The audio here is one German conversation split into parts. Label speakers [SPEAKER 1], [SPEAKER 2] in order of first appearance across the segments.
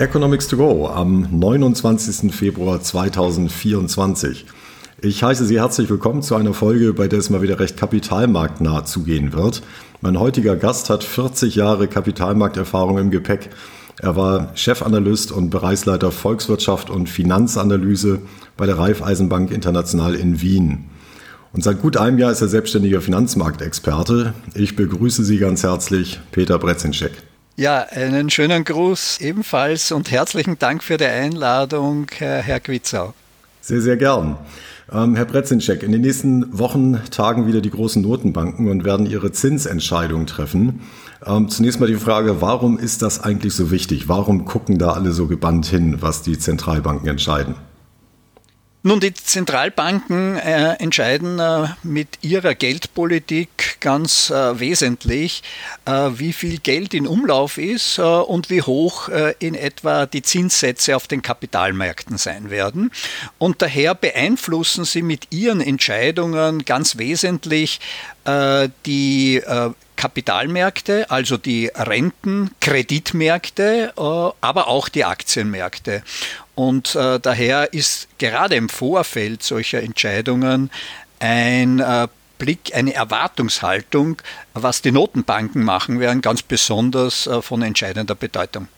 [SPEAKER 1] Economics to Go am 29. Februar 2024. Ich heiße Sie herzlich willkommen zu einer Folge, bei der es mal wieder recht kapitalmarktnah zugehen wird. Mein heutiger Gast hat 40 Jahre Kapitalmarkterfahrung im Gepäck. Er war Chefanalyst und Bereichsleiter Volkswirtschaft und Finanzanalyse bei der Raiffeisenbank International in Wien. Und seit gut einem Jahr ist er selbstständiger Finanzmarktexperte. Ich begrüße Sie ganz herzlich, Peter Bretzinschek.
[SPEAKER 2] Ja, einen schönen Gruß ebenfalls und herzlichen Dank für die Einladung, Herr Quitzau.
[SPEAKER 1] Sehr, sehr gern. Ähm, Herr Bretzinschek, in den nächsten Wochen tagen wieder die großen Notenbanken und werden ihre Zinsentscheidung treffen. Ähm, zunächst mal die Frage, warum ist das eigentlich so wichtig? Warum gucken da alle so gebannt hin, was die Zentralbanken entscheiden?
[SPEAKER 2] Nun, die Zentralbanken äh, entscheiden äh, mit ihrer Geldpolitik ganz äh, wesentlich, äh, wie viel Geld in Umlauf ist äh, und wie hoch äh, in etwa die Zinssätze auf den Kapitalmärkten sein werden. Und daher beeinflussen sie mit ihren Entscheidungen ganz wesentlich die Kapitalmärkte, also die Renten, Kreditmärkte, aber auch die Aktienmärkte. Und äh, daher ist gerade im Vorfeld solcher Entscheidungen ein äh, Blick, eine Erwartungshaltung, was die Notenbanken machen werden, ganz besonders äh, von entscheidender Bedeutung.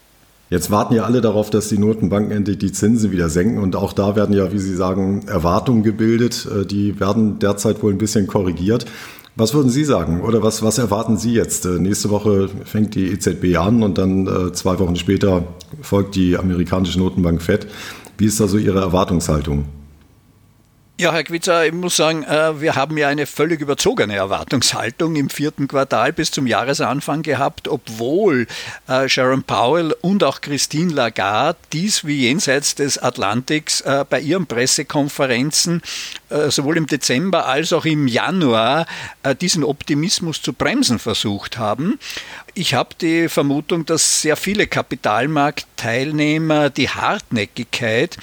[SPEAKER 1] Jetzt warten ja alle darauf, dass die Notenbanken endlich die Zinsen wieder senken. Und auch da werden ja, wie Sie sagen, Erwartungen gebildet. Äh, die werden derzeit wohl ein bisschen korrigiert. Was würden Sie sagen oder was, was erwarten Sie jetzt? Äh, nächste Woche fängt die EZB an und dann äh, zwei Wochen später folgt die amerikanische Notenbank FED. Wie ist da so Ihre Erwartungshaltung?
[SPEAKER 2] Ja, Herr Quitzer, ich muss sagen, äh, wir haben ja eine völlig überzogene Erwartungshaltung im vierten Quartal bis zum Jahresanfang gehabt, obwohl äh, Sharon Powell und auch Christine Lagarde dies wie jenseits des Atlantiks äh, bei ihren Pressekonferenzen sowohl im Dezember als auch im Januar diesen Optimismus zu bremsen versucht haben. Ich habe die Vermutung, dass sehr viele Kapitalmarktteilnehmer die Hartnäckigkeit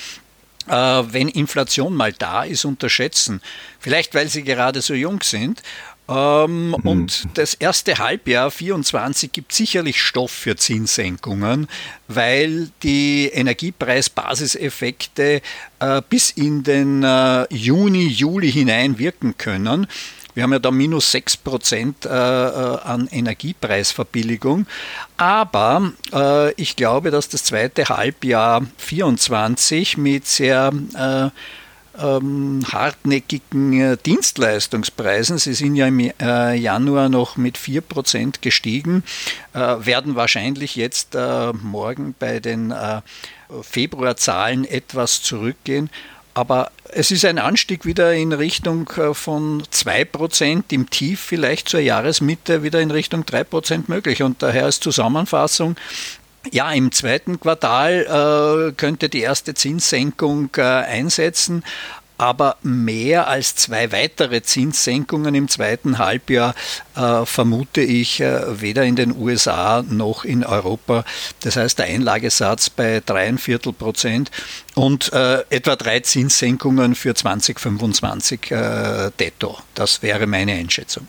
[SPEAKER 2] wenn Inflation mal da ist, unterschätzen. Vielleicht, weil sie gerade so jung sind. Ähm, mhm. Und das erste Halbjahr 24 gibt sicherlich Stoff für Zinssenkungen, weil die Energiepreisbasiseffekte äh, bis in den äh, Juni, Juli hinein wirken können. Wir haben ja da minus 6 Prozent äh, äh, an Energiepreisverbilligung. Aber äh, ich glaube, dass das zweite Halbjahr 24 mit sehr äh, ähm, hartnäckigen Dienstleistungspreisen, sie sind ja im Januar noch mit 4% gestiegen, werden wahrscheinlich jetzt morgen bei den Februarzahlen etwas zurückgehen. Aber es ist ein Anstieg wieder in Richtung äh, von 2%, im Tief vielleicht zur Jahresmitte wieder in Richtung 3% möglich. Und daher ist Zusammenfassung, ja, im zweiten Quartal äh, könnte die erste Zinssenkung äh, einsetzen, aber mehr als zwei weitere Zinssenkungen im zweiten Halbjahr äh, vermute ich äh, weder in den USA noch in Europa. Das heißt, der Einlagesatz bei dreieinviertel Prozent und äh, etwa drei Zinssenkungen für 2025 äh, detto. Das wäre meine Einschätzung.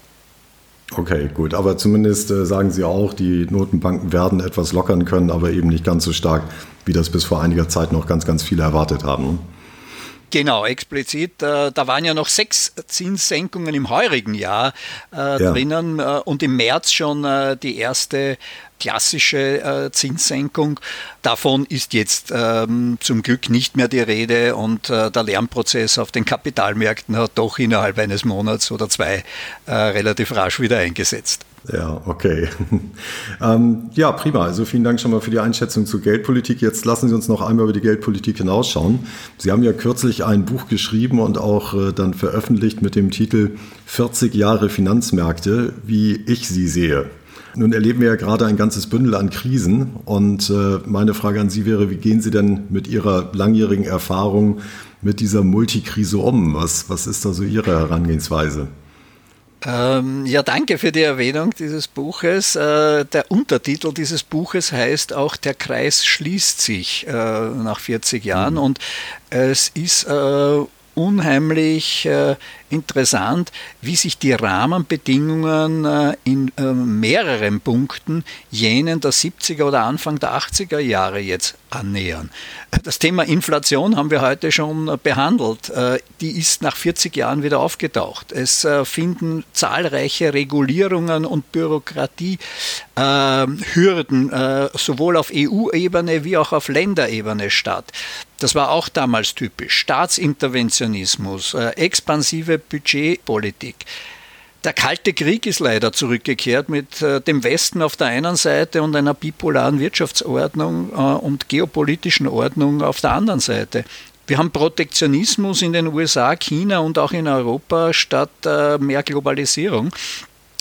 [SPEAKER 1] Okay, gut. Aber zumindest äh, sagen Sie auch, die Notenbanken werden etwas lockern können, aber eben nicht ganz so stark, wie das bis vor einiger Zeit noch ganz, ganz viele erwartet haben.
[SPEAKER 2] Genau, explizit. Äh, da waren ja noch sechs Zinssenkungen im heurigen Jahr äh, ja. drinnen äh, und im März schon die erste klassische Zinssenkung. Davon ist jetzt ähm, zum Glück nicht mehr die Rede und der Lernprozess auf den Kapitalmärkten hat doch innerhalb eines Monats oder zwei relativ rasch wieder eingesetzt.
[SPEAKER 1] Ja, okay. ähm, ja, prima. Also vielen Dank schon mal für die Einschätzung zur Geldpolitik. Jetzt lassen Sie uns noch einmal über die Geldpolitik hinausschauen. Sie haben ja kürzlich ein Buch geschrieben und auch äh, dann veröffentlicht mit dem Titel 40 Jahre Finanzmärkte, wie ich sie sehe. Nun erleben wir ja gerade ein ganzes Bündel an Krisen und äh, meine Frage an Sie wäre, wie gehen Sie denn mit Ihrer langjährigen Erfahrung mit dieser Multikrise um? Was, was ist da so Ihre Herangehensweise?
[SPEAKER 2] Ähm, ja, danke für die Erwähnung dieses Buches. Äh, der Untertitel dieses Buches heißt auch Der Kreis schließt sich äh, nach 40 Jahren mhm. und es ist äh, unheimlich äh, interessant, wie sich die Rahmenbedingungen äh, in äh, mehreren Punkten jenen der 70er oder Anfang der 80er Jahre jetzt annähern. Das Thema Inflation haben wir heute schon behandelt. Die ist nach 40 Jahren wieder aufgetaucht. Es finden zahlreiche Regulierungen und Bürokratiehürden sowohl auf EU-Ebene wie auch auf Länderebene statt. Das war auch damals typisch. Staatsinterventionismus, äh, expansive Budgetpolitik. Der Kalte Krieg ist leider zurückgekehrt mit äh, dem Westen auf der einen Seite und einer bipolaren Wirtschaftsordnung äh, und geopolitischen Ordnung auf der anderen Seite. Wir haben Protektionismus in den USA, China und auch in Europa statt äh, mehr Globalisierung.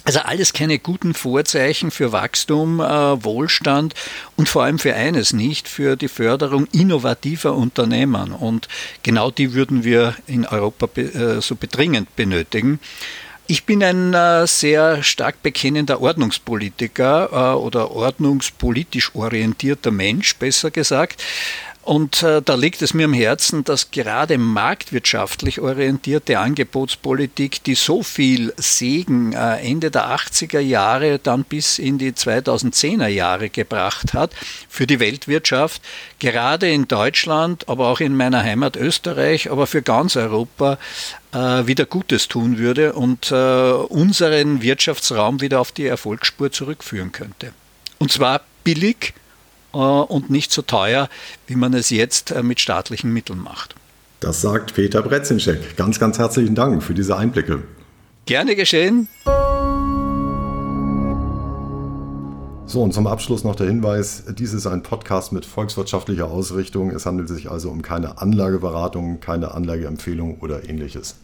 [SPEAKER 2] Also alles keine guten Vorzeichen für Wachstum, äh, Wohlstand und vor allem für eines nicht, für die Förderung innovativer Unternehmen. Und genau die würden wir in Europa äh, so bedringend benötigen. Ich bin ein äh, sehr stark bekennender Ordnungspolitiker oder ordnungspolitisch orientierter Mensch, besser gesagt. Und äh, da liegt es mir am Herzen, dass gerade marktwirtschaftlich orientierte Angebotspolitik, die so viel Segen äh, Ende der 80er Jahre dann bis in die 2010er Jahre gebracht hat für die Weltwirtschaft, gerade in Deutschland, aber auch in meiner Heimat Österreich, aber für ganz Europa äh, wieder Gutes tun würde und äh, unseren Wirtschaftsraum wieder auf die Erfolgsspur zurückführen könnte. Und zwar billig, und nicht so teuer, wie man es jetzt äh, mit staatlichen Mitteln macht.
[SPEAKER 1] Das sagt Peter Bretzinschek. Ganz, ganz herzlichen Dank für diese Einblicke.
[SPEAKER 2] Gerne geschehen.
[SPEAKER 1] So, und zum Abschluss noch der Hinweis, dies ist ein Podcast mit volkswirtschaftlicher Ausrichtung. Es handelt sich also um keine Anlageberatung, keine Anlageempfehlung oder ähnliches.